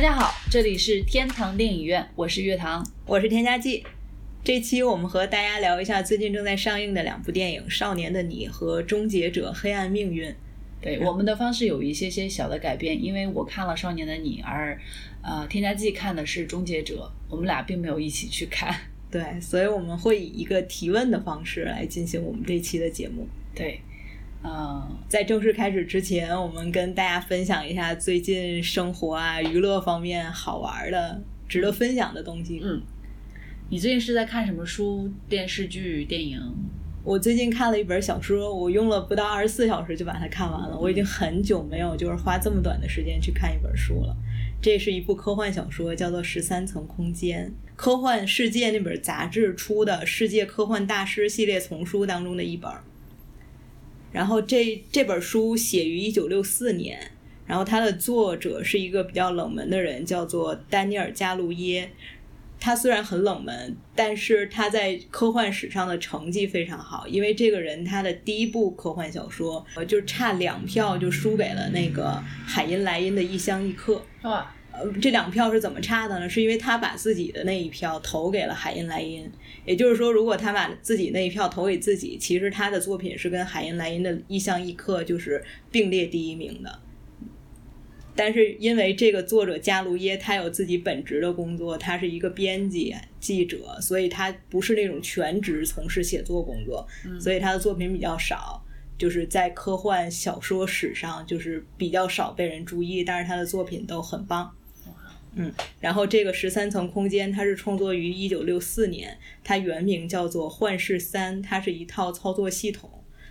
大家好，这里是天堂电影院，我是月堂。我是添加剂。这期我们和大家聊一下最近正在上映的两部电影《少年的你》和《终结者：黑暗命运》。对，我们的方式有一些些小的改变，因为我看了《少年的你》，而呃，添加剂看的是《终结者》，我们俩并没有一起去看。对，所以我们会以一个提问的方式来进行我们这期的节目。对，嗯，在正式开始之前，我们跟大家分享一下最近生活啊、娱乐方面好玩的、值得分享的东西。嗯，你最近是在看什么书、电视剧、电影？我最近看了一本小说，我用了不到二十四小时就把它看完了。我已经很久没有就是花这么短的时间去看一本书了。这是一部科幻小说，叫做《十三层空间》，科幻世界那本杂志出的世界科幻大师系列丛书当中的一本。然后这这本书写于一九六四年，然后它的作者是一个比较冷门的人，叫做丹尼尔·加路耶。他虽然很冷门，但是他在科幻史上的成绩非常好，因为这个人他的第一部科幻小说，呃，就差两票就输给了那个海因莱因的《异乡异客》。这两票是怎么差的呢？是因为他把自己的那一票投给了海因莱因，也就是说，如果他把自己那一票投给自己，其实他的作品是跟海因莱因的《异乡异客》就是并列第一名的。但是因为这个作者加卢耶他有自己本职的工作，他是一个编辑记者，所以他不是那种全职从事写作工作，所以他的作品比较少，就是在科幻小说史上就是比较少被人注意，但是他的作品都很棒。嗯，然后这个十三层空间，它是创作于一九六四年，它原名叫做《幻视三》，它是一套操作系统，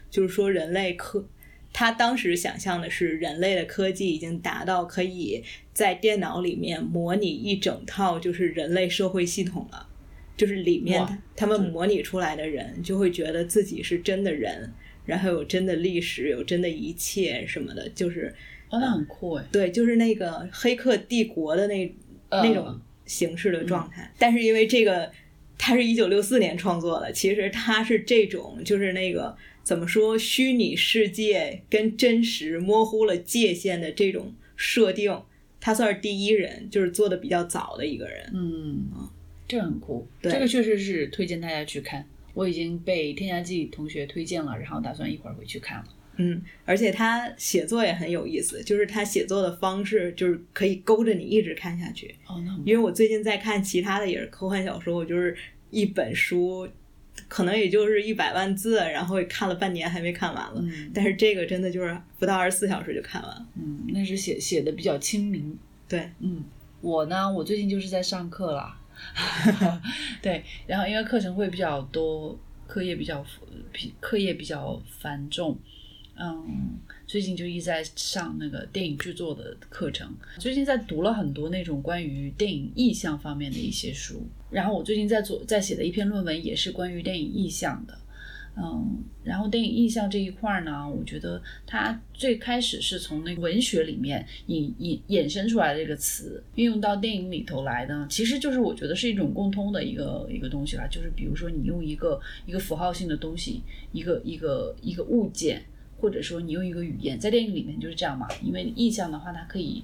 就是说人类科。他当时想象的是，人类的科技已经达到可以在电脑里面模拟一整套就是人类社会系统了，就是里面他们模拟出来的人就会觉得自己是真的人，然后有真的历史，有真的一切什么的，就是哦，那很酷哎。对，就是那个《黑客帝国》的那呃那种形式的状态。但是因为这个，它是一九六四年创作的，其实它是这种就是那个怎么说，虚拟世界跟真实模糊了界限的这种设定，他算是第一人，就是做的比较早的一个人。嗯，这很酷，对这个确实是推荐大家去看。我已经被添加剂同学推荐了，然后打算一会儿回去看了。嗯，而且他写作也很有意思，就是他写作的方式就是可以勾着你一直看下去。哦，那因为我最近在看其他的也是科幻小说，我就是一本书，可能也就是一百万字，然后看了半年还没看完了。嗯但是这个真的就是不到二十四小时就看完了。嗯，那是写写的比较亲民。对，嗯，我呢，我最近就是在上课啦，对，然后因为课程会比较多，课业比较比课业比较繁重，嗯，最近就一直在上那个电影制作的课程，最近在读了很多那种关于电影意象方面的一些书，然后我最近在做在写的一篇论文也是关于电影意象的。嗯，然后电影意象这一块儿呢，我觉得它最开始是从那个文学里面引引衍生出来的这个词，运用到电影里头来的，其实就是我觉得是一种共通的一个一个东西吧，就是比如说你用一个一个符号性的东西，一个一个一个物件，或者说你用一个语言，在电影里面就是这样嘛，因为意象的话，它可以。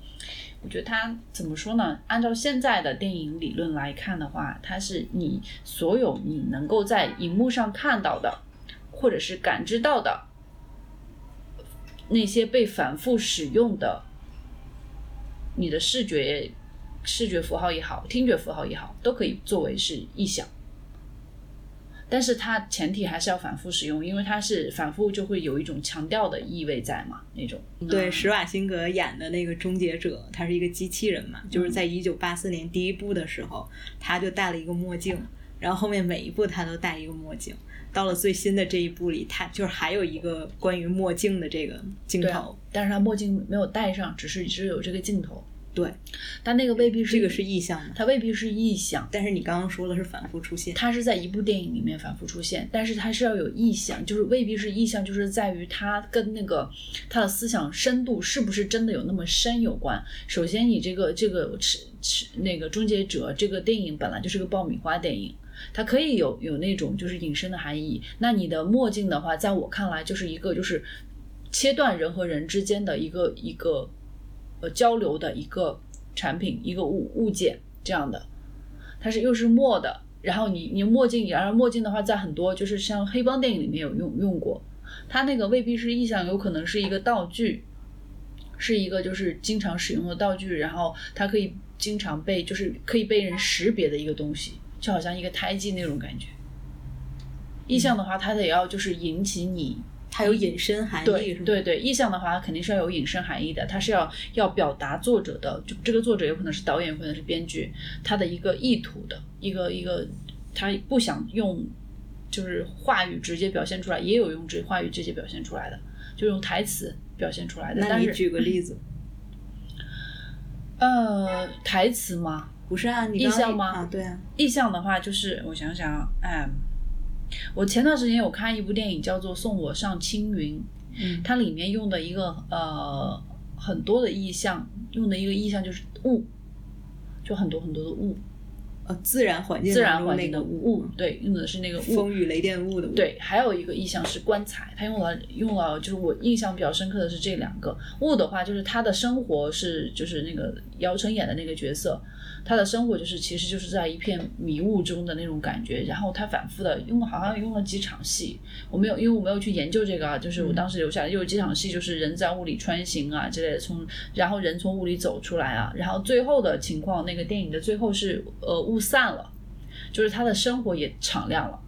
我觉得它怎么说呢？按照现在的电影理论来看的话，它是你所有你能够在荧幕上看到的，或者是感知到的那些被反复使用的，你的视觉视觉符号也好，听觉符号也好，都可以作为是意象。但是它前提还是要反复使用，因为它是反复就会有一种强调的意味在嘛，那种。对，施瓦辛格演的那个终结者，他是一个机器人嘛，就是在一九八四年第一部的时候，他就戴了一个墨镜，然后后面每一部他都戴一个墨镜。到了最新的这一部里，他就是还有一个关于墨镜的这个镜头。，但是他墨镜没有戴上，只是只有这个镜头，对，但那个未必是这个是意象吗，它未必是意象，但是你刚刚说的是反复出现。它是在一部电影里面反复出现，但是它是要有意象，就是未必是意象，就是在于它跟那个它的思想深度是不是真的有那么深有关。首先，你这个这个是是那个终结者这个电影本来就是个爆米花电影。它可以有有那种就是隐身的含义。那你的墨镜的话，在我看来就是一个就是切断人和人之间的一个一个呃交流的一个产品、一个物物件这样的，它是又是墨的，然后你你墨镜，然后墨镜的话，在很多就是像黑帮电影里面有用用过，它那个未必是意象，有可能是一个道具，是一个就是经常使用的道具，然后它可以经常被就是可以被人识别的一个东西，就好像一个胎记那种感觉。意象的话，它得要就是引起你。它有引申含义，对是吗？对对，意象的话它肯定是要有引申含义的，它是要要表达作者的，就这个作者有可能是导演，有可能是编剧，他的一个意图的一个一个，他不想用就是话语直接表现出来，也有用这话语直接表现出来的，就用台词表现出来的。但是那你举个例子，呃，台词吗？不是啊？你意象吗啊，对啊，意象的话，就是我想想啊，哎，我前段时间有看一部电影叫做《送我上青云》，嗯。它里面用的一个呃很多的意象，用的一个意象就是雾，就很多很多的雾，呃，自然环境自然环境的雾，雾，对，用的是那个雾。风雨雷电雾的雾，，对，还有一个意象是棺材，他用了用了，就是我印象比较深刻的是这两个。雾的话，就是他的生活是就是那个姚晨演的那个角色，他的生活就是其实就是在一片迷雾中的那种感觉。然后他反复的用了好像用了几场戏，我没有因为我没有去研究这个啊，就是我当时留下来有几场戏，就是人在雾里穿行啊之类的，从然后人从雾里走出来啊，然后最后的情况，那个电影的最后是呃雾散了，就是他的生活也敞亮了。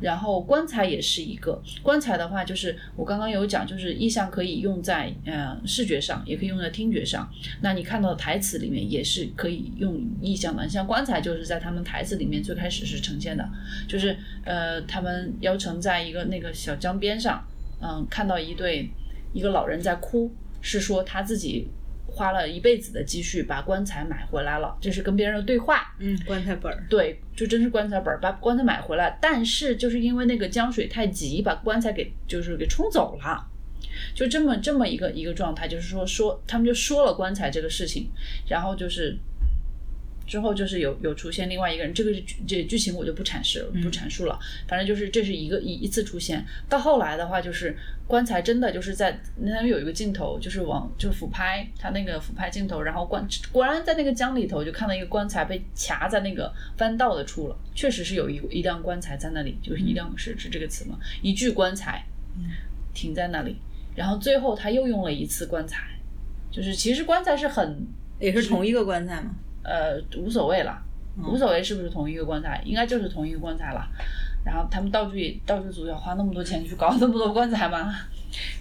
然后棺材也是一个棺材的话，就是我刚刚有讲，就是意象可以用在呃视觉上，也可以用在听觉上。那你看到的台词里面也是可以用意象的，像棺材就是在他们台词里面最开始是呈现的，就是呃他们姚晨在一个那个小江边上，嗯、看到一对一个老人在哭，是说他自己花了一辈子的积蓄把棺材买回来了，这是跟别人的对话。嗯，棺材本儿，对，就真是棺材本儿，把棺材买回来，但是就是因为那个江水太急，把棺材给就是给冲走了，就这么这么一个一个状态，就是说说他们就说了棺材这个事情，然后就是之后就是有有出现另外一个人，这个这剧情我就不阐释了，不阐述了，反正就是这是一个一一次出现，到后来的话就是棺材真的就是在那边有一个镜头，就是往就是俯拍，他那个俯拍镜头，然后棺果然在那个江里头就看到一个棺材被卡在那个弯道的处了，确实是有一一辆棺材在那里，就是一辆是是这个词嘛？一具棺材停在那里，然后最后他又用了一次棺材，就是其实棺材是很也是同一个棺材吗？呃无所谓了，无所谓是不是同一个棺材，应该就是同一个棺材了。然后他们道具道具组要花那么多钱去搞 那么多棺材吗？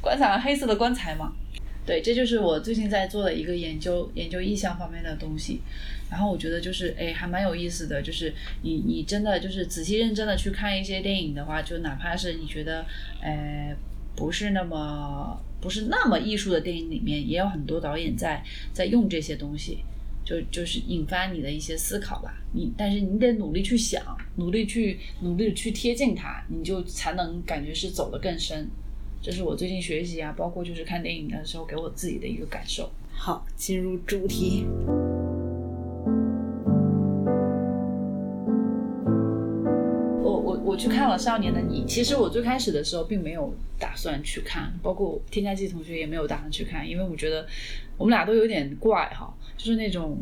棺材黑色的棺材吗？对，这就是我最近在做的一个研究，研究意象方面的东西。然后我觉得就是，哎，还蛮有意思的。就是你你真的就是仔细认真的去看一些电影的话，就哪怕是你觉得，呃，不是那么不是那么艺术的电影里面，也有很多导演在在用这些东西。就就是引发你的一些思考吧，你但是你得努力去想，努力去努力去贴近它，你就才能感觉是走得更深。这是我最近学习啊，包括就是看电影的时候给我自己的一个感受。好，进入主题。去看了《少年的你》，其实我最开始的时候并没有打算去看，包括添加剂同学也没有打算去看，因为我觉得我们俩都有点怪哈，就是那种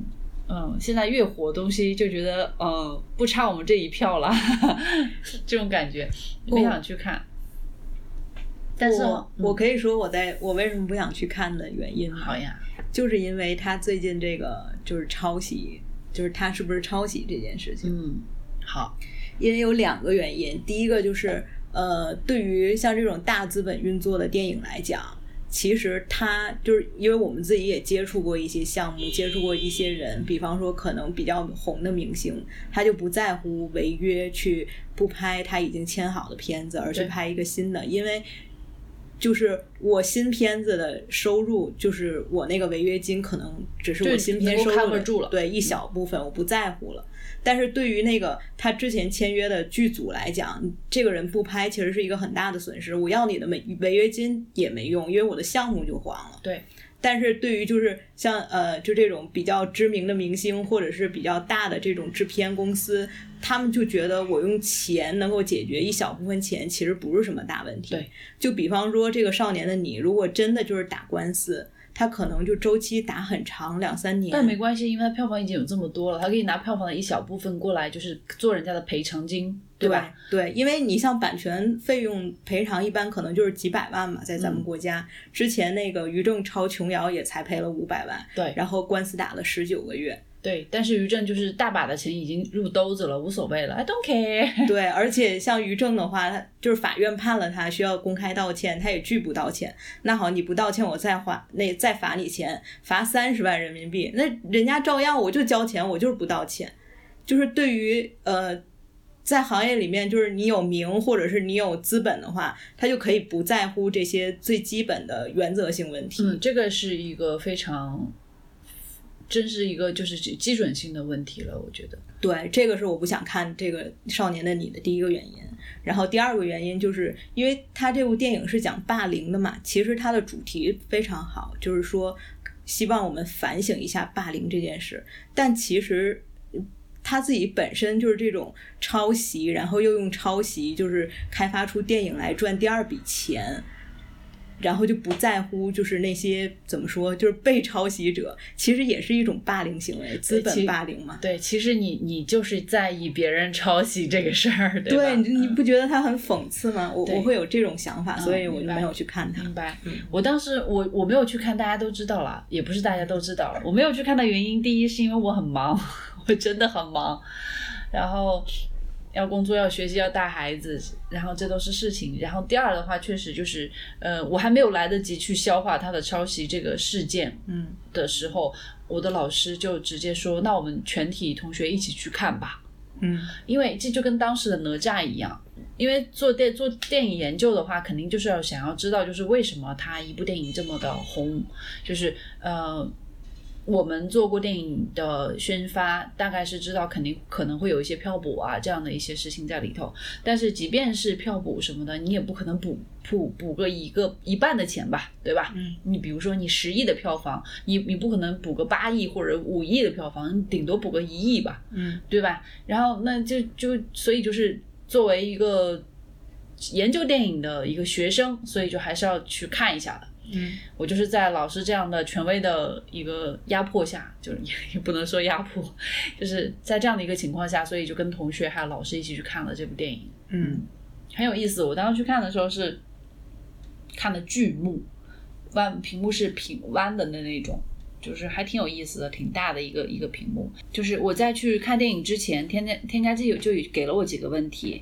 嗯，现在越火的东西就觉得呃不差我们这一票了，这种感觉，没想去看。但是我我可以说我在我为什么不想去看的原因吗，好呀，就是因为他最近这个就是抄袭，就是他是不是抄袭这件事情。嗯，好，因为有两个原因，第一个就是呃，对于像这种大资本运作的电影来讲，其实它就是因为我们自己也接触过一些项目，接触过一些人，比方说可能比较红的明星，他就不在乎违约去不拍他已经签好的片子，而去拍一个新的，因为。就是我新片子的收入，就是我那个违约金，可能只是我对新片收入的住了对一小部分，我不在乎了。但是对于那个他之前签约的剧组来讲，这个人不拍其实是一个很大的损失。我要你的违违约金也没用，因为我的项目就黄了。对，但是对于就是像呃就这种比较知名的明星或者是比较大的这种制片公司，他们就觉得我用钱能够解决一小部分钱，其实不是什么大问题。对，就比方说这个少年的你，如果真的就是打官司。他可能就周期打很长，两三年。但没关系，因为他票房已经有这么多了，他可以拿票房的一小部分过来，就是做人家的赔偿金，对吧？对，因为你像版权费用赔偿，一般可能就是几百万嘛，在咱们国家，之前那个于正抄琼瑶也才赔了五百万，对，然后官司打了十九个月。对，但是于正就是大把的钱已经入兜子了，无所谓了，I don't care。对，而且像于正的话，他就是法院判了他需要公开道歉，他也拒不道歉。那好，你不道歉，我再花那再罚你钱，罚三十万人民币。那人家照样我就交钱，我就是不道歉。就是对于呃，在行业里面，就是你有名或者是你有资本的话，他就可以不在乎这些最基本的原则性问题。嗯，这个是一个非常。真是一个就是基准性的问题了，我觉得。对，这个是我不想看这个《少年的你》的第一个原因。然后第二个原因就是因为他这部电影是讲霸凌的嘛，其实它的主题非常好，就是说希望我们反省一下霸凌这件事。但其实他自己本身就是这种抄袭，然后又用抄袭就是开发出电影来赚第二笔钱。然后就不在乎，就是那些怎么说，就是被抄袭者，其实也是一种霸凌行为，资本霸凌嘛。对，其实你你就是在意别人抄袭这个事儿，对你不觉得他很讽刺吗？我我会有这种想法，所以我就没有去看他。明白。我当时我我没有去看，大家都知道了，也不是大家都知道了。我没有去看的原因，第一是因为我很忙，我真的很忙，然后。要工作，要学习，要带孩子，然后这都是事情。然后第二的话，确实就是，呃，我还没有来得及去消化他的抄袭这个事件，嗯，的时候，我的老师就直接说：“那我们全体同学一起去看吧。”嗯，因为这就跟当时的哪吒一样，因为做电做电影研究的话，肯定就是要想要知道，就是为什么他一部电影这么的红，就是呃。我们做过电影的宣发，大概是知道肯定可能会有一些票补啊这样的一些事情在里头。但是即便是票补什么的，你也不可能补补补个一个一半的钱吧，对吧？嗯。你比如说你十亿的票房，你你不可能补个八亿或者五亿的票房，你顶多补个一亿吧，嗯，对吧？然后那就就所以就是作为一个研究电影的一个学生，所以就还是要去看一下的。嗯，我就是在老师这样的权威的一个压迫下，就是也不能说压迫，就是在这样的一个情况下，所以就跟同学还有老师一起去看了这部电影。嗯，很有意思。我当时去看的时候是看的剧目，弯屏幕是平弯的的那种，就是还挺有意思的，挺大的一个一个屏幕。就是我在去看电影之前，添加添加剂有就给了我几个问题，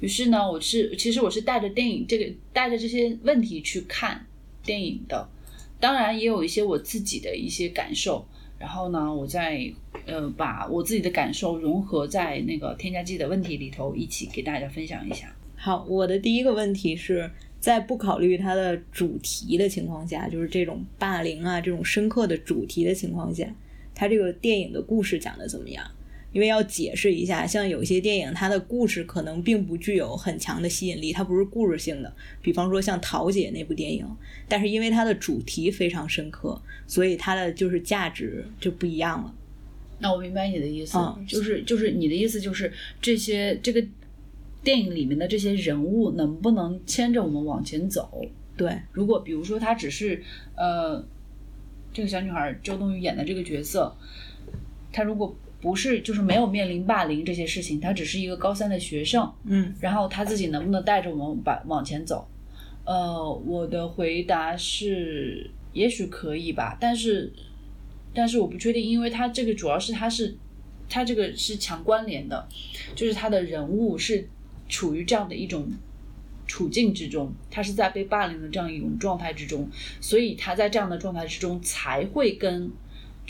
于是呢，我是其实我是带着电影这个带着这些问题去看。电影的，当然也有一些我自己的一些感受，然后呢，我再呃把我自己的感受融合在那个添加剂的问题里头，一起给大家分享一下。好，我的第一个问题是在不考虑它的主题的情况下，就是这种霸凌啊这种深刻的主题的情况下，它这个电影的故事讲的怎么样？因为要解释一下，像有些电影，它的故事可能并不具有很强的吸引力，它不是故事性的。比方说像《桃姐》那部电影，但是因为它的主题非常深刻，所以它的就是价值就不一样了。那我明白你的意思，就是就是你的意思就是这些这个电影里面的这些人物能不能牵着我们往前走？对，如果比如说他只是呃这个小女孩周冬雨演的这个角色，她如果。不是，就是没有面临霸凌这些事情，他只是一个高三的学生，嗯，然后他自己能不能带着我们把往前走？呃，我的回答是，也许可以吧，但是，但是我不确定，因为他这个主要是他是，他这个是强关联的，就是他的人物是处于这样的一种处境之中，他是在被霸凌的这样一种状态之中，所以他在这样的状态之中才会跟。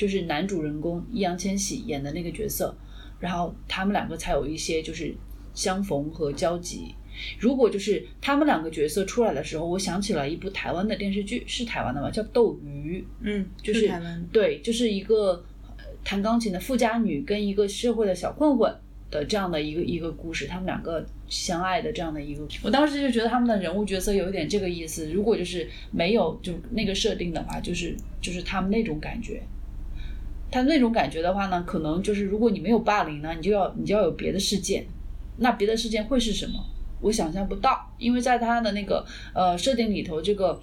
就是男主人公易烊千玺演的那个角色，然后他们两个才有一些就是相逢和交集。如果就是他们两个角色出来的时候，我想起了一部台湾的电视剧，是台湾的吗？叫《斗鱼》。嗯，就是台湾。对，就是一个弹钢琴的富家女跟一个社会的小混混的这样的一个一个故事，他们两个相爱的这样的一个。我当时就觉得他们的人物角色有一点这个意思。如果就是没有就那个设定的话，就是就是他们那种感觉。他那种感觉的话呢，可能就是如果你没有霸凌呢，你就要你就要有别的事件，那别的事件会是什么？我想象不到，因为在他的那个呃设定里头，这个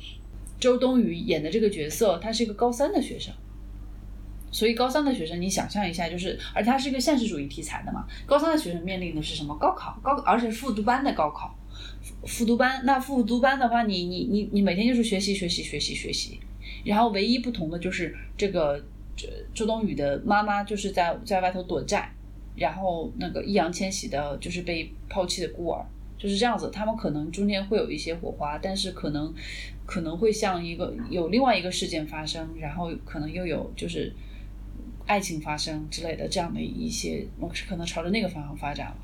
周冬雨演的这个角色，他是一个高三的学生。所以高三的学生，你想象一下，就是，而它是一个现实主义题材的嘛。高三的学生面临的是什么？高考，高，而且复读班的高考，复读班。那复读班的话，你你你你每天就是学习学习学习学习，然后唯一不同的就是这个周冬雨的妈妈就是在在外头躲债，然后那个易烊千玺的就是被抛弃的孤儿，就是这样子。他们可能中间会有一些火花，但是可能可能会像一个有另外一个事件发生，然后可能又有就是。爱情发生之类的这样的一些，我是可能朝着那个方向发展了，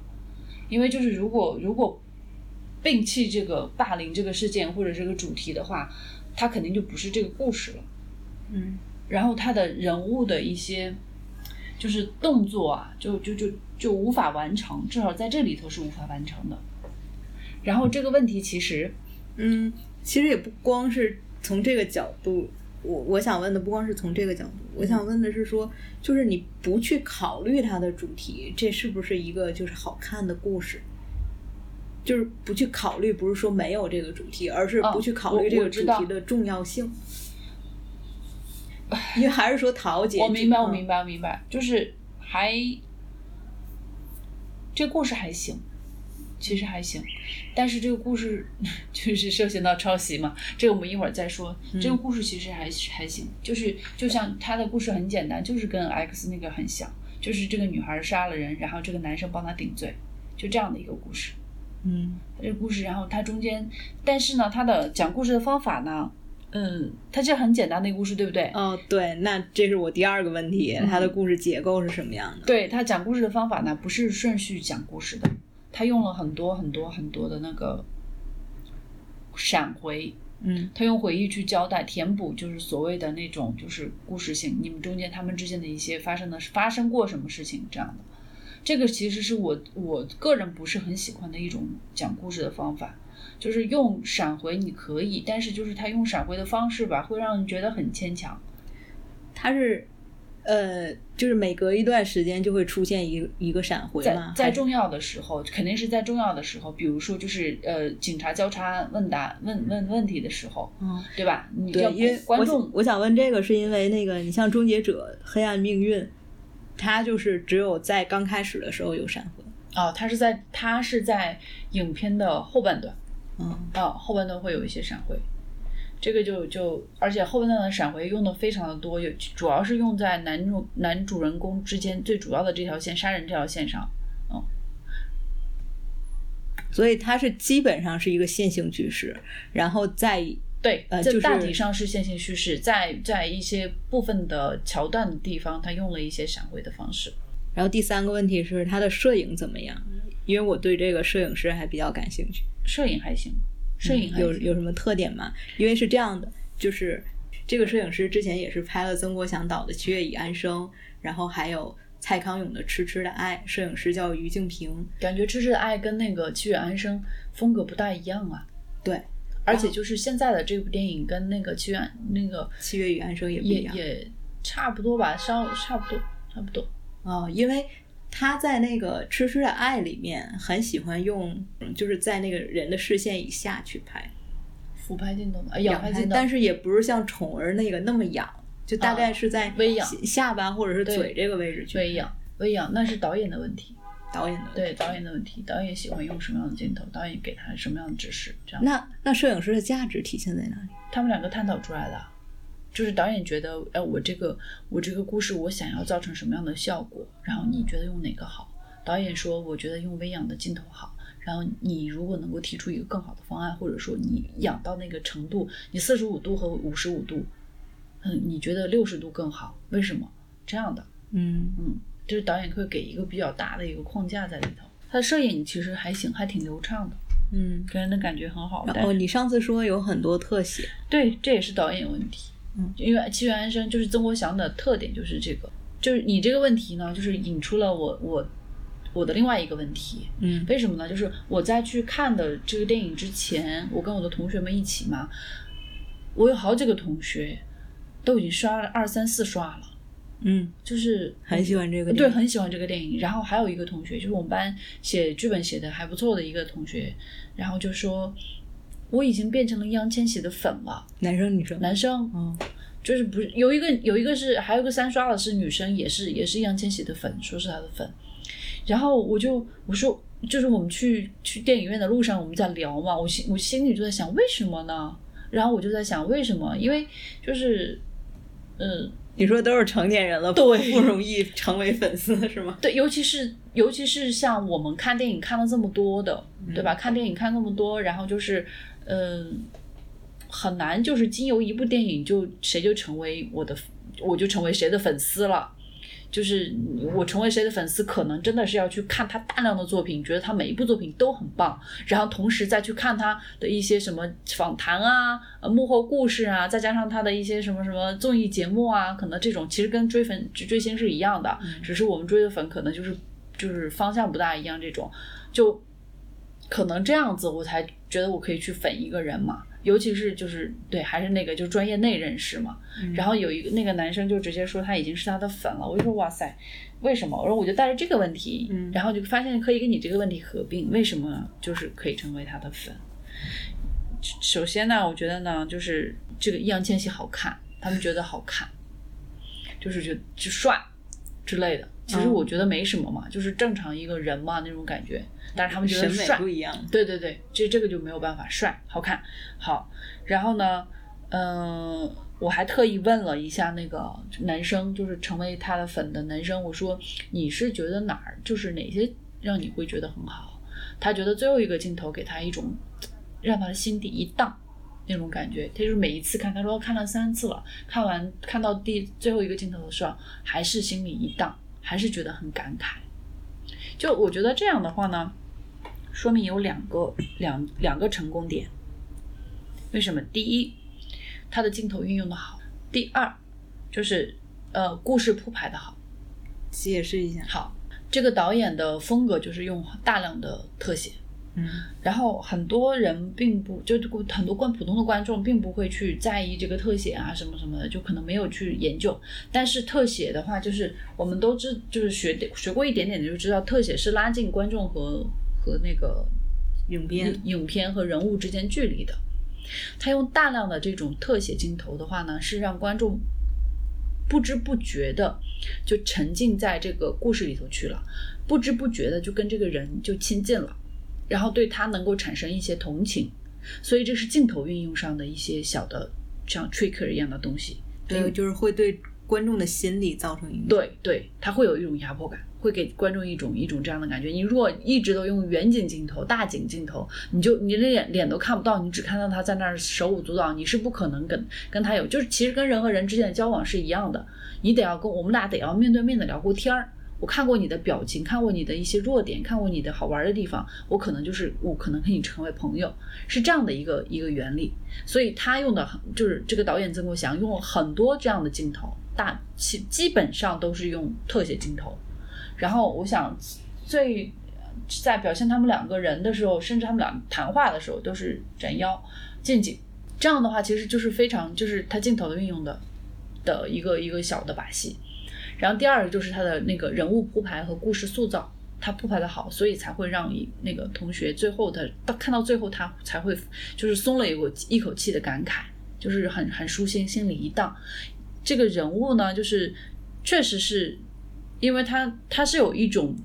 因为就是如果如果摒弃这个霸凌这个事件或者这个主题的话，它肯定就不是这个故事了。嗯，然后他的人物的一些就是动作啊，就就就就无法完成，至少在这里头是无法完成的。然后这个问题其实，嗯，其实也不光是从这个角度。我我想问的不光是从这个角度，我想问的是说，就是你不去考虑它的主题，这是不是一个就是好看的故事？就是不去考虑，不是说没有这个主题，而是不去考虑这个主题的重要性。因 为还是说桃姐，我明白，我明白，我明白，就是还这个故事还行。其实还行，但是这个故事 就是涉嫌到抄袭嘛，这个我们一会儿再说。这个故事其实还还行，就是就像他的故事很简单，就是跟 X 那个很像，就是这个女孩杀了人，然后这个男生帮她顶罪，就这样的一个故事。嗯，这个故事，然后它中间，但是呢，它的讲故事的方法呢，嗯，它这很简单的一个故事，对不对？哦，对，那这是我第二个问题，它的故事结构是什么样的？对，它讲故事的方法呢，不是顺序讲故事的。他用了很多很多很多的那个闪回，嗯，他用回忆去交代、填补，就是所谓的那种就是故事性，你们中间他们之间的一些发生的发生过什么事情这样的。这个其实是我我个人不是很喜欢的一种讲故事的方法，就是用闪回你可以，但是就是他用闪回的方式吧，会让人觉得很牵强。他是。呃，就是每隔一段时间就会出现一一个闪回嘛，在重要的时候，肯定是在重要的时候，比如说就是呃，警察交叉问答问问问题的时候，嗯，对吧？对，因为观众，我想问这个是因为那个，你像《终结者：黑暗命运》，它就是只有在刚开始的时候有闪回。哦，它是在它是在影片的后半段，嗯，到，后半段会有一些闪回。这个就就，而且后半段的闪回用的非常的多，有主要是用在男主男主人公之间最主要的这条线杀人这条线上，嗯，所以它是基本上是一个线性叙事，然后在对，呃，就大体上是线性叙事，在在一些部分的桥段的地方，他用了一些闪回的方式。然后第三个问题是他的摄影怎么样？因为我对这个摄影师还比较感兴趣。摄影还行。摄影有有什么特点吗？因为是这样的，就是这个摄影师之前也是拍了曾国祥导的《七月与安生》，然后还有蔡康永的《痴痴的爱》，摄影师叫于静平。感觉《痴痴的爱》跟那个《七月安生》风格不大一样啊。对，而且就是现在的这部电影跟那个《七月那个七月与安生》也不也一样，也差不多吧，稍差不多，差不多。哦，因为。他在那个《痴痴的爱》里面很喜欢用，就是在那个人的视线以下去拍，俯拍镜头嘛，仰拍镜头，但是也不是像宠儿那个那么仰，就大概是在微仰下巴或者是嘴这个位置去微仰，微仰那是导演的问题，导演的对导演的问题，导演喜欢用什么样的镜头，导演给他什么样的指示，这样。那那摄影师的价值体现在哪里？他们两个探讨出来的。就是导演觉得，哎，我这个我这个故事，我想要造成什么样的效果？然后你觉得用哪个好？导演说，我觉得用微仰的镜头好。然后你如果能够提出一个更好的方案，或者说你仰到那个程度，你四十五度和五十五度，嗯，你觉得六十度更好？为什么？这样的，嗯嗯，就是导演会给一个比较大的一个框架在里头。他的摄影其实还行，还挺流畅的，嗯，给人的感觉很好。然后你上次说有很多特写，对，这也是导演问题。嗯，因为《七月安生》就是曾国祥的特点，就是这个，就是你这个问题呢，就是引出了我我我的另外一个问题。嗯，为什么呢？就是我在去看的这个电影之前，我跟我的同学们一起嘛，我有好几个同学都已经刷了二三四刷了。嗯，就是很喜欢这个，对，很喜欢这个电影。然后还有一个同学，就是我们班写剧本写的还不错的一个同学，然后就说。我已经变成了易烊千玺的粉了，男生女生，男生，嗯，就是不是有一个有一个是还有一个三刷的是女生，也是也是易烊千玺的粉，说是他的粉，然后我就我说就是我们去去电影院的路上我们在聊嘛，我心我心里就在想为什么呢？然后我就在想为什么？因为就是，嗯、你说都是成年人了，对不容易成为粉丝是吗？对，尤其是尤其是像我们看电影看了这么多的，对吧？看电影看那么多，然后就是，嗯、很难就是经由一部电影就谁就成为我的，我就成为谁的粉丝了。就是我成为谁的粉丝，可能真的是要去看他大量的作品，觉得他每一部作品都很棒，然后同时再去看他的一些什么访谈啊、幕后故事啊，再加上他的一些什么什么综艺节目啊，可能这种其实跟追粉追星是一样的，只是我们追的粉可能就是就是方向不大一样，这种就可能这样子我才觉得我可以去粉一个人嘛。尤其是就是对，还是那个就专业内认识嘛。然后有一个那个男生就直接说他已经是他的粉了，我就说哇塞，为什么？然后我就带着这个问题，然后就发现可以跟你这个问题合并，为什么就是可以成为他的粉？首先呢，我觉得呢，就是这个易烊千玺好看，他们觉得好看，就是觉得就帅之类的。其实嗯我觉得没什么嘛，就是正常一个人嘛那种感觉，但是他们觉得帅不一样，对对对，这这个就没有办法，帅好看好。然后呢，嗯、我还特意问了一下那个男生，就是成为他的粉的男生，我说你是觉得哪儿就是哪些让你会觉得很好？他觉得最后一个镜头给他一种让他的心底一荡。那种感觉，他就是每一次看，他说看了三次了，看完看到第最后一个镜头的时候，还是心里一荡，还是觉得很感慨。就我觉得这样的话呢，说明有两个两两个成功点。为什么？第一，他的镜头运用的好；第二，就是呃故事铺排的好。解释一下，好，这个导演的风格就是用大量的特写，嗯然后很多人并不就很多观普通的观众并不会去在意这个特写啊什么什么的，就可能没有去研究。但是特写的话，就是我们都知就是学学过一点点的就知道，特写是拉近观众和和那个影片影影片和人物之间距离的。他用大量的这种特写镜头的话呢，是让观众不知不觉的就沉浸在这个故事里头去了，不知不觉的就跟这个人就亲近了，然后对他能够产生一些同情，所以这是镜头运用上的一些小的像 tricker 一样的东西。还有就是会对观众的心理造成影响。对对，它会有一种压迫感，会给观众一种一种这样的感觉。你如果一直都用远景镜头、大景镜头，你就你的脸脸都看不到，你只看到他在那儿手舞足蹈，你是不可能跟跟他有，就是其实跟人和人之间的交往是一样的，你得要跟我们俩得要面对面的聊过天儿。我看过你的表情，看过你的一些弱点，看过你的好玩的地方，我可能就是我可能跟你成为朋友，是这样的一个一个原理。所以他用的很就是这个导演曾国祥用了很多这样的镜头，大基基本上都是用特写镜头。然后我想最在表现他们两个人的时候，甚至他们俩谈话的时候，都是斩妖近景。这样的话，其实就是非常就是他镜头的运用的的一个一个小的把戏。然后第二个就是他的那个人物铺排和故事塑造，他铺排的好，所以才会让一那个同学最后的到看到最后，他才会就是松了一口一口气的感慨，就是很很舒心，心里一荡。这个人物呢，就是确实是因为他他是有一种，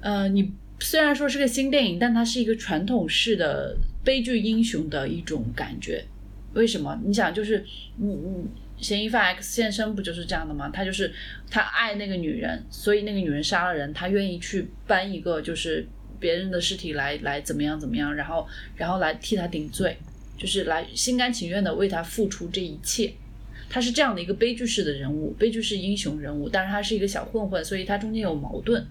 呃，你虽然说是个新电影，但它是一个传统式的悲剧英雄的一种感觉。为什么？你想，就是你你嫌疑犯 X 现身不就是这样的吗？他就是他爱那个女人，所以那个女人杀了人，他愿意去搬一个就是别人的尸体来来怎么样怎么样，然后然后来替他顶罪，就是来心甘情愿的为他付出这一切。他是这样的一个悲剧式的人物，悲剧式英雄人物，但是他是一个小混混，所以他中间有矛盾。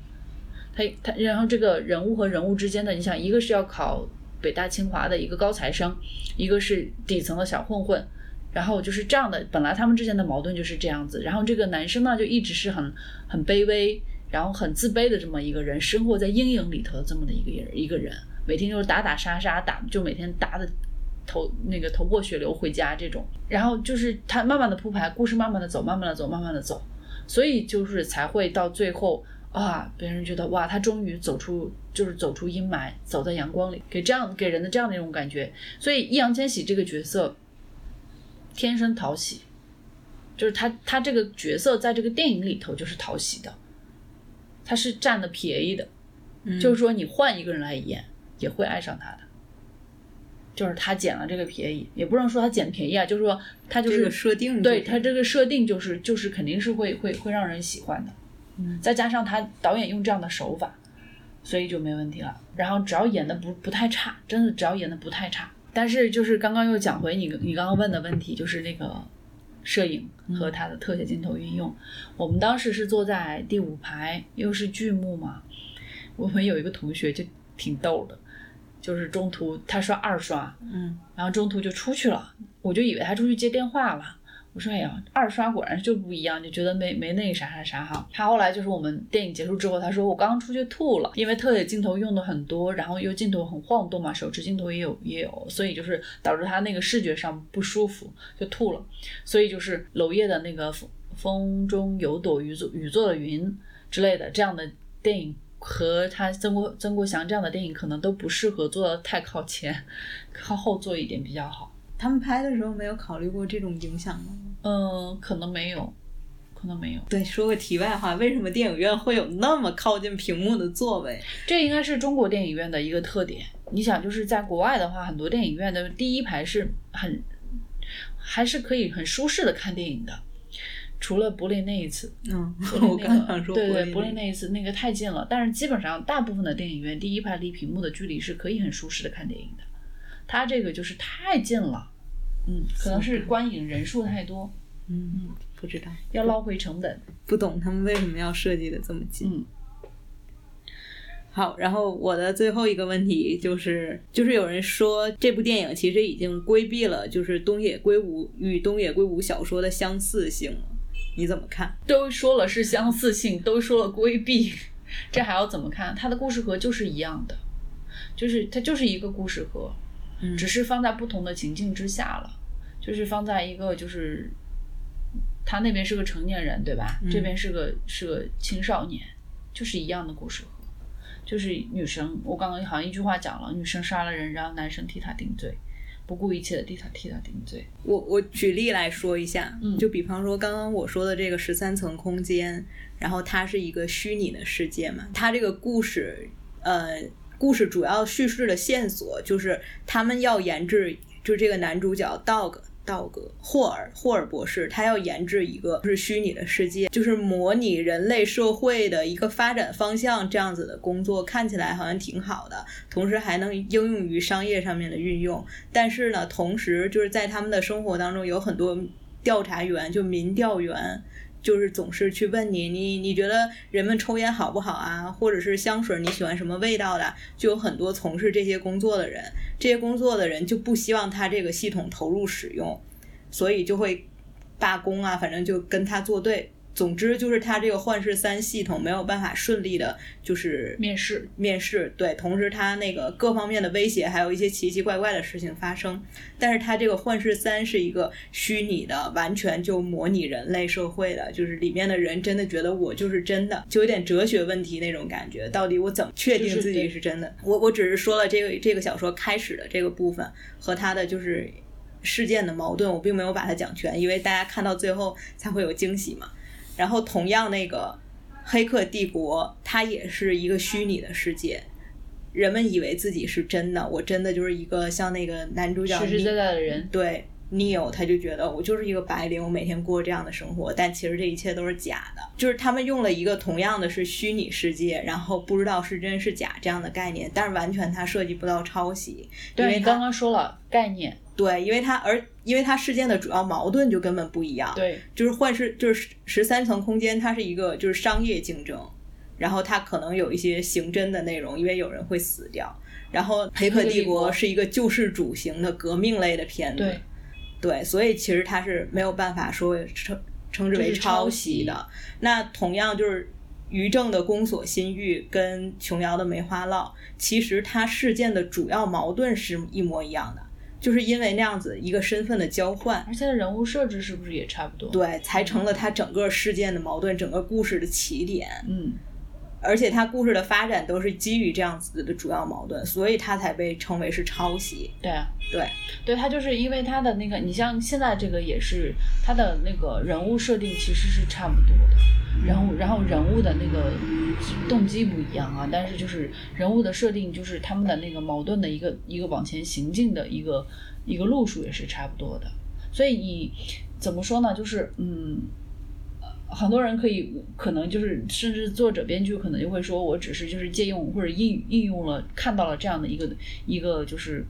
他他然后这个人物和人物之间的，你想，一个是要考北大清华的一个高材生，一个是底层的小混混，然后就是这样的，本来他们之间的矛盾就是这样子。然后这个男生呢，就一直是很很卑微，然后很自卑的这么一个人，生活在阴影里头的这么的一个人，一个人，每天就是打打杀杀，打就每天打的头那个头破血流回家这种。然后就是他慢慢的铺排，故事慢慢的走，慢慢的走，慢慢的走，所以就是才会到最后。啊，别人觉得哇，他终于走出，就是走出阴霾，走在阳光里，给这样给人的这样的一种感觉。所以易烊千玺这个角色天生讨喜，就是他他这个角色在这个电影里头就是讨喜的，他是占的便宜的，就是说你换一个人来演也会爱上他的。就是他捡了这个便宜，也不能说他捡便宜啊，就是说他就是这个设定对就是他这个设定就是就是肯定是会会会让人喜欢的，嗯再加上他导演用这样的手法，所以就没问题了。然后只要演的不不太差，真的只要演的不太差。但是就是刚刚又讲回你你刚刚问的问题，就是那个摄影和它的特写镜头运用。我们当时是坐在第五排，又是剧目嘛，我们有一个同学就挺逗的，就是中途他刷二刷，嗯，然后中途就出去了，我就以为他出去接电话了。我说哎呀，二刷果然就不一样，就觉得没没那个啥啥啥哈。他后来就是我们电影结束之后，他说我刚刚出去吐了，因为特写镜头用的很多，然后又镜头很晃动嘛，手持镜头也有也有，所以就是导致他那个视觉上不舒服，就吐了。所以就是娄烨的那个风风中有朵雨做雨做的云之类的这样的电影。和他曾国曾国祥这样的电影可能都不适合坐得太靠前，靠后坐一点比较好。他们拍的时候没有考虑过这种影响吗？嗯，可能没有，可能没有。对，说个题外话，为什么电影院会有那么靠近屏幕的座位？这应该是中国电影院的一个特点。你想，就是在国外的话，很多电影院的第一排是很，还是可以很舒适的看电影的。除了柏林那一次，嗯，我那个刚想说对对，柏林柏林那一次那个太近了，但是基本上大部分的电影院第一排离屏幕的距离是可以很舒适的看电影的，它这个就是太近了，嗯，可能是观影人数太多，嗯，不知道，要捞回成本，不懂他们为什么要设计的这么近。嗯。好，然后我的最后一个问题就是，就是有人说这部电影其实已经规避了，就是东野圭吾与东野圭吾小说的相似性了，你怎么看？都说了是相似性，都说了规避，这还要怎么看？它的故事盒就是一样的，就是它就是一个故事盒，嗯只是放在不同的情境之下了，就是放在一个就是他那边是个成年人对吧？嗯这边是个是个青少年，就是一样的故事盒，就是女生，我刚刚好像一句话讲了，女生杀了人，然后男生替她顶罪，不顾一切的替她替她顶罪，我我举例来说一下，嗯就比方说刚刚我说的这个十三层空间，然后它是一个虚拟的世界嘛，它这个故事，呃，故事主要叙事的线索就是他们要研制，就这个男主角 Dog。道格霍尔霍尔博士，他要研制一个就是虚拟的世界，就是模拟人类社会的一个发展方向这样子的工作，看起来好像挺好的，同时还能应用于商业上面的运用。但是呢，同时就是在他们的生活当中有很多调查员，就民调员，就是总是去问你，你你觉得人们抽烟好不好啊？或者是香水你喜欢什么味道的？就有很多从事这些工作的人，这些工作的人就不希望他这个系统投入使用，所以就会罢工啊，反正就跟他作对。总之就是他这个幻视三系统没有办法顺利的，就是面试面试，对，同时它那个各方面的威胁，还有一些奇奇怪怪的事情发生。但是它这个幻视三是一个虚拟的，完全就模拟人类社会的，就是里面的人真的觉得我就是真的，就有点哲学问题那种感觉。到底我怎么确定自己是真的？我我只是说了这个这个小说开始的这个部分和它的就是事件的矛盾，我并没有把它讲全，因为大家看到最后才会有惊喜嘛。然后同样那个《黑客帝国》，它也是一个虚拟的世界，人们以为自己是真的，我真的就是一个像那个男主角实实在在的人，对 Neo，他就觉得我就是一个白领，我每天过这样的生活，但其实这一切都是假的。就是他们用了一个同样的是虚拟世界，然后不知道是真是假这样的概念，但是完全它涉及不到抄袭，因为它对你刚刚说了概念，对，因为它而因为它事件的主要矛盾就根本不一样。对，就是幻视，就是十三层空间，它是一个就是商业竞争，然后它可能有一些刑侦的内容，因为有人会死掉。然后《黑客帝国》是一个救世主型的革命类的片子，对对，所以其实它是没有办法说称称之为抄袭的。那同样就是于正的《宫锁心玉》跟琼瑶的《梅花烙》，其实它事件的主要矛盾是一模一样的，就是因为那样子一个身份的交换，而且它人物设置是不是也差不多？，对，才成了他整个事件的矛盾，整个故事的起点。嗯，而且它故事的发展都是基于这样子的主要矛盾，所以它才被称为是抄袭。对啊，对，对，它就是因为它的那个，你像现在这个也是它的那个人物设定其实是差不多的，然后然后人物的那个动机不一样啊，但是就是人物的设定就是他们的那个矛盾的一个一个往前行进的一个一个路数也是差不多的，所以你怎么说呢？就是嗯。很多人可以可能就是，甚至作者编剧可能就会说，我只是就是借用或者应应用了看到了这样的一个一个就是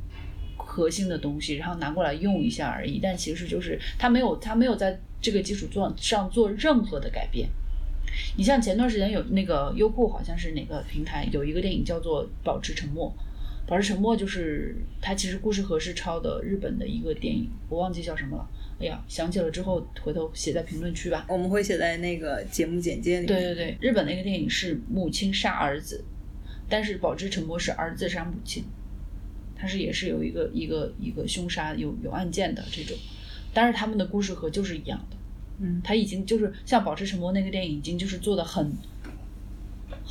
核心的东西，然后拿过来用一下而已。但其实就是他没有他没有在这个基础做上做任何的改变。你像前段时间有那个优酷好像是哪个平台有一个电影叫做《保持沉默》，《保持沉默》就是它其实故事盒是抄的日本的一个电影，我忘记叫什么了。哎呀，想起了之后回头写在评论区吧。我们会写在那个节目简介里。对对对，日本那个电影是母亲杀儿子，但是保持沉默是儿子杀母亲，它是也是有一个一个一个凶杀有有案件的这种，但是他们的故事和就是一样的。嗯，他已经就是像保持沉默那个电影已经就是做的很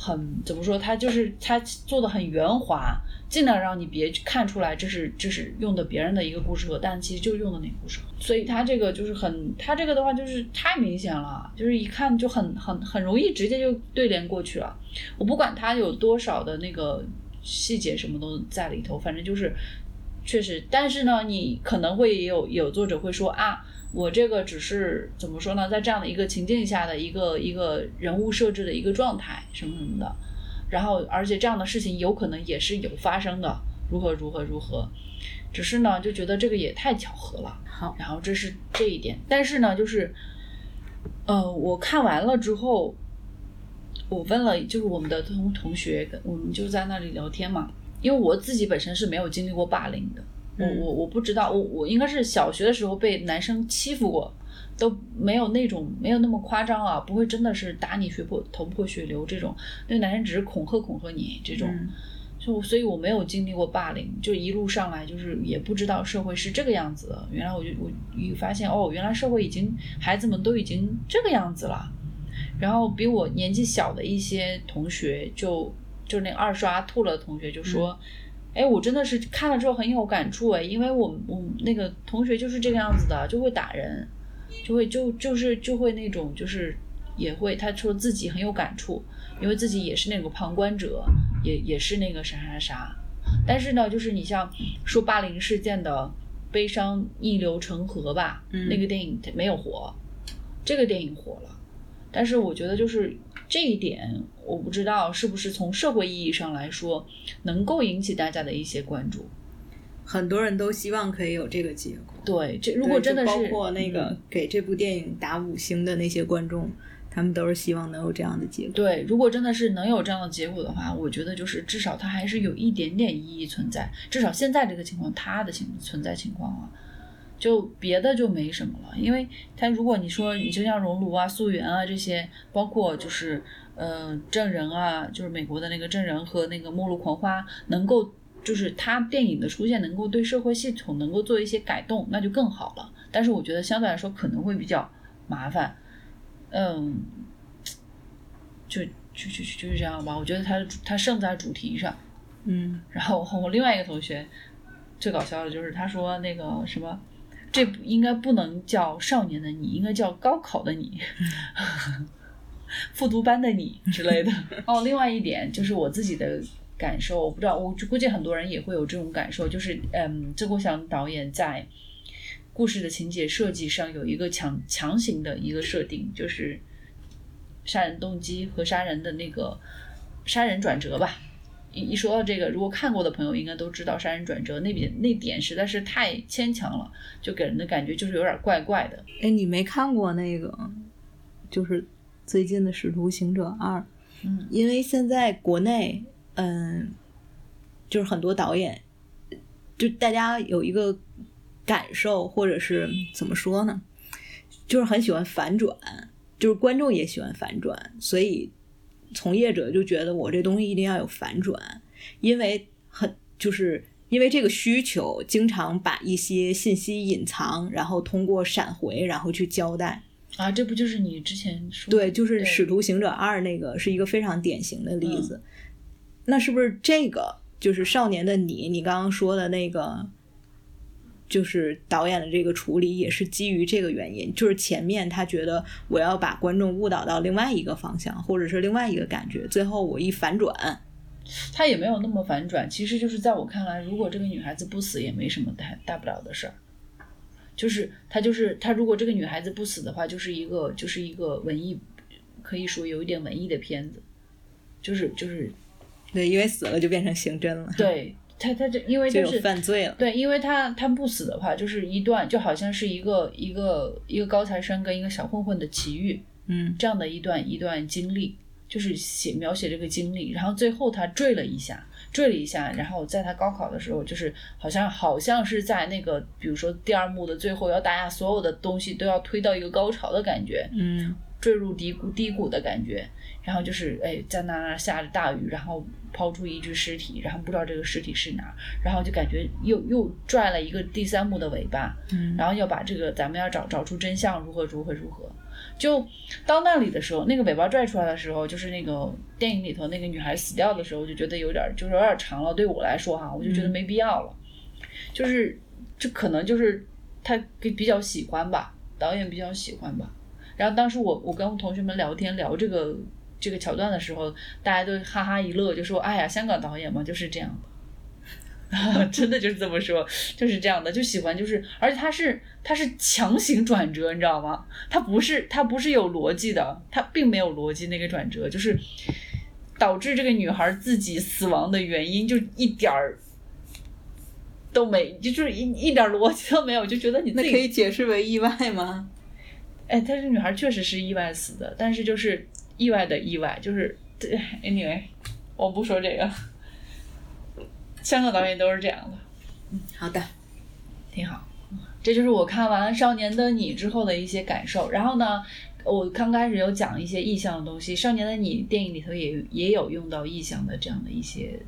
很怎么说，他就是他做的很圆滑，尽量让你别看出来这是这是用的别人的一个故事盒，但其实就用的那个故事盒。所以他这个就是很，他这个的话就是太明显了，就是一看就很很很容易直接就对联过去了。我不管他有多少的那个细节什么都在里头，反正就是确实。但是呢，你可能会有有作者会说啊，我这个只是怎么说呢，在这样的一个情境下的一个一个人物设置的一个状态什么什么的，然后而且这样的事情有可能也是有发生的，如何如何如何。只是呢，就觉得这个也太巧合了。好，然后这是这一点，但是呢，就是，呃，我看完了之后，我问了，就是我们的同同学，我们就在那里聊天嘛，因为我自己本身是没有经历过霸凌的，我嗯我我不知道，我我应该是小学的时候被男生欺负过，都没有那种没有那么夸张啊，不会真的是打你血破头破血流这种，那个男生只是恐吓恐吓你这种。嗯就所以我没有经历过霸凌，就一路上来就是也不知道社会是这个样子的。原来我就我一发现哦，原来社会已经孩子们都已经这个样子了。然后比我年纪小的一些同学就就是那二刷吐了的同学就说，哎、我真的是看了之后很有感触哎，因为我我那个同学就是这个样子的，就会打人，就会就就是就会那种就是也会他说自己很有感触，因为自己也是那个旁观者，也也是那个啥啥啥。但是呢，就是你像说霸凌事件的悲伤逆流成河吧，嗯那个电影它没有火，这个电影火了。但是我觉得就是这一点，我不知道是不是从社会意义上来说，能够引起大家的一些关注。很多人都希望可以有这个结果。对，这如果真的是包括那个嗯给这部电影打五星的那些观众，他们都是希望能有这样的结果。对，如果真的是能有这样的结果的话，我觉得就是至少它还是有一点点意义存在。至少现在这个情况，它的情存在情况啊，就别的就没什么了。因为他如果你说你就像熔炉啊、溯源啊这些，包括就是呃证人啊，就是美国的那个证人和那个末路狂花，能够就是他电影的出现能够对社会系统能够做一些改动，那就更好了。但是我觉得相对来说可能会比较麻烦。嗯，就就就就是这样吧。我觉得他他胜在主题上。嗯然后我另外一个同学最搞笑的就是他说那个什么，这不应该不能叫少年的你，应该叫高考的你，复读班的你之类的。哦，另外一点就是我自己的感受，我不知道，我估计很多人也会有这种感受，就是嗯，郑国祥导演在故事的情节设计上有一个强强行的一个设定，就是杀人动机和杀人的那个杀人转折吧。一一说到这个，如果看过的朋友应该都知道，杀人转折那边那点实在是太牵强了，就给人的感觉就是有点怪怪的。哎，你没看过那个，就是最近的《使徒行者二》？嗯，因为现在国内，嗯，就是很多导演，就大家有一个感受，或者是怎么说呢，就是很喜欢反转，就是观众也喜欢反转，所以从业者就觉得我这东西一定要有反转，因为很就是因为这个需求，经常把一些信息隐藏，然后通过闪回，然后去交代。啊，这不就是你之前说对，就是《使徒行者二》那个是一个非常典型的例子。那是不是这个就是《少年的你》？你刚刚说的那个，就是导演的这个处理也是基于这个原因，就是前面他觉得我要把观众误导到另外一个方向，或者是另外一个感觉，最后我一反转，他也没有那么反转，其实就是在我看来，如果这个女孩子不死，也没什么大大不了的事儿。就是他就是他，如果这个女孩子不死的话，就是一个就是一个文艺，可以说有一点文艺的片子，就是就是对，因为死了就变成刑侦了，，对他他就因为就有就是犯罪了。对，因为他他不死的话，就是一段就好像是一个一个一个高材生跟一个小混混的奇遇，嗯。这样的一段一段经历，就是写描写这个经历，然后最后他坠了一下，坠了一下，然后在他高考的时候，就是好像好像是在那个，比如说第二幕的最后，要大家所有的东西都要推到一个高潮的感觉，嗯。坠入低谷低谷的感觉，然后就是哎在那儿下着大雨，然后抛出一具尸体，然后不知道这个尸体是哪儿，然后就感觉又又拽了一个第三幕的尾巴，嗯然后要把这个咱们要找找出真相，如何如何如何。就到那里的时候，那个尾巴拽出来的时候，就是那个电影里头那个女孩死掉的时候，我就觉得有点儿就是有点儿长了。对我来说哈，我就觉得没必要了。就是这可能就是他比比较喜欢吧，导演比较喜欢吧。然后当时我我跟同学们聊天聊这个这个桥段的时候，大家都哈哈一乐，就说：“哎呀，香港导演嘛就是这样的。”真的就是这么说，就是这样的，就喜欢就是，而且他是他是强行转折，你知道吗？他不是他不是有逻辑的，他并没有逻辑那个转折，就是导致这个女孩自己死亡的原因就一点儿都没，就就是一一点逻辑都没有，就觉得你自己那可以解释为意外吗？哎，但是女孩确实是意外死的，但是就是意外的意外，就是对，anyway，我不说这个，香港导演都是这样的。嗯好的，挺好。这就是我看完《少年的你》之后的一些感受。然后呢，我刚开始有讲一些意象的东西，《少年的你》电影里头也也有用到意象的这样的一些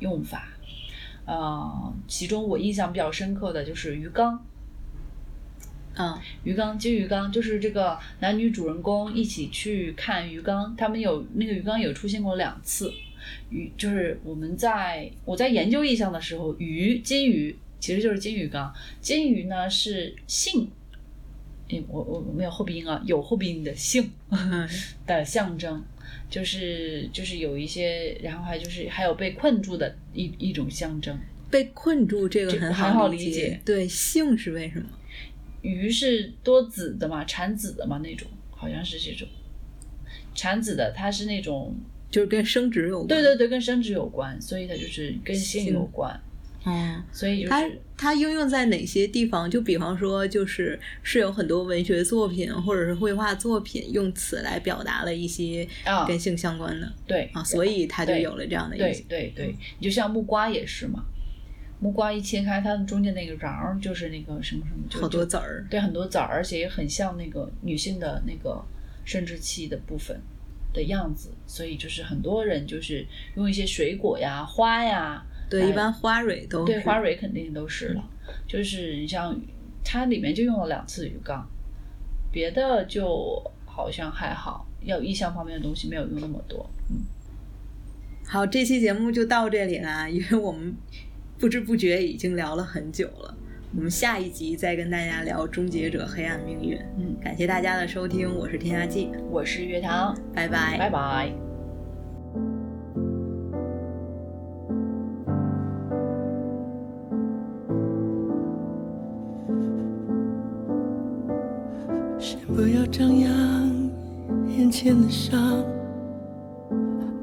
用法。呃，其中我印象比较深刻的就是鱼缸。嗯鱼缸金鱼缸就是这个男女主人公一起去看鱼缸，他们有那个鱼缸有出现过两次。鱼就是我们在我在研究意象的时候，鱼金鱼其实就是金鱼缸，金鱼呢是性，诶我我我没有后鼻音啊，有后鼻音的性嗯 的象征。就是就是有一些，然后还就是还有被困住的一一种象征。被困住这个很好理理解对，性是为什么？鱼是多子的嘛，产子的嘛那种，好像是这种。产子的，它是那种，就是跟生殖有关。对对对，跟生殖有关，所以它就是跟性性有关，嗯，所以就它是它应用在哪些地方？就比方说，就是是有很多文学作品或者是绘画作品用此来表达了一些啊跟性相关的对啊，所以它就有了这样的意对思。对对，你就像木瓜也是嘛，木瓜一切开，它的中间那个瓤儿就是那个什么什么，就好多籽儿，对很多籽儿，而且也很像那个女性的那个生殖器的部分的样子，所以就是很多人就是用一些水果呀、花呀，对，一般花蕊都对，花蕊肯定都是了。就是你像它里面就用了两次鱼缸，别的就好像还好，要意象方面的东西没有用那么多。嗯，好，这期节目就到这里啦，因为我们不知不觉已经聊了很久了。我们下一集再跟大家聊《终结者：黑暗命运》。嗯，感谢大家的收听，我是天下记，我是月堂，拜拜。拜拜。先不要张扬眼前的伤，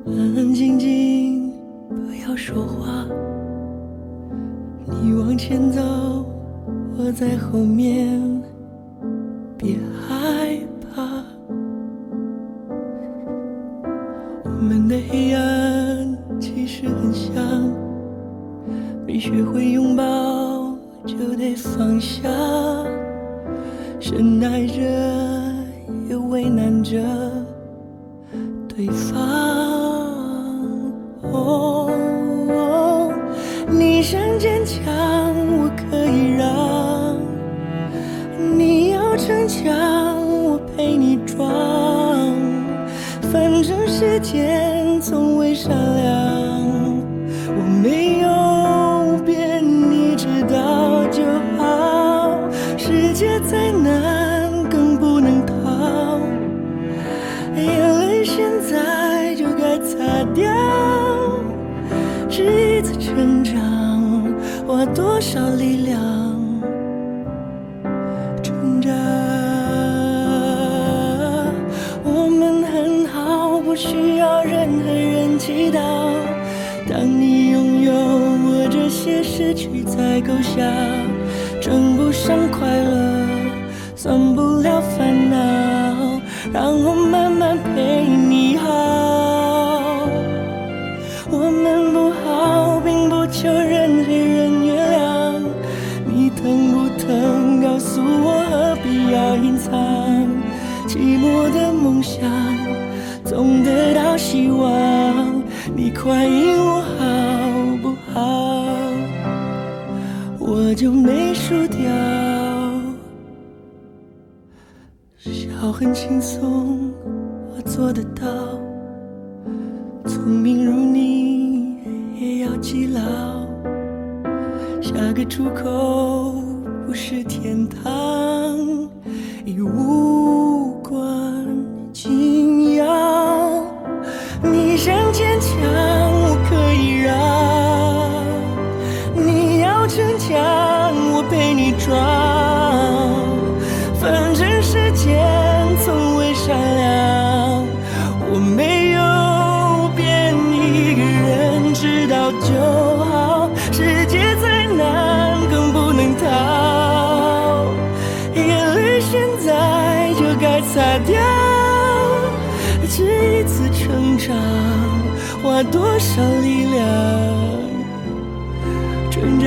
安安静静，不要说话。你往前走，我在后面，别害怕。我们的黑暗其实很像，没学会拥抱就得放下。让我慢慢陪你好。我们不好，并不求任何人原谅。你疼不疼？告诉我，何必要隐藏？寂寞的梦想，总得到希望。你快应我好不好？我就没输掉。我很轻松，我做得到。聪明如你，也要记牢。下个出口成长，花多少力量挣扎？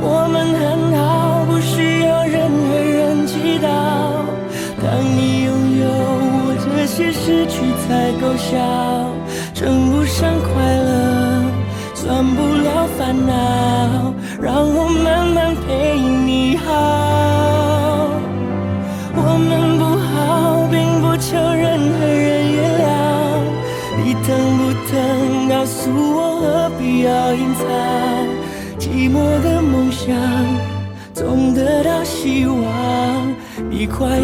我们很好，不需要任何人祈祷。当你拥有我这些失去才够笑，称不上快乐，算不了烦恼，让我慢慢陪你隐藏？寂寞的梦想，总得到希望。你快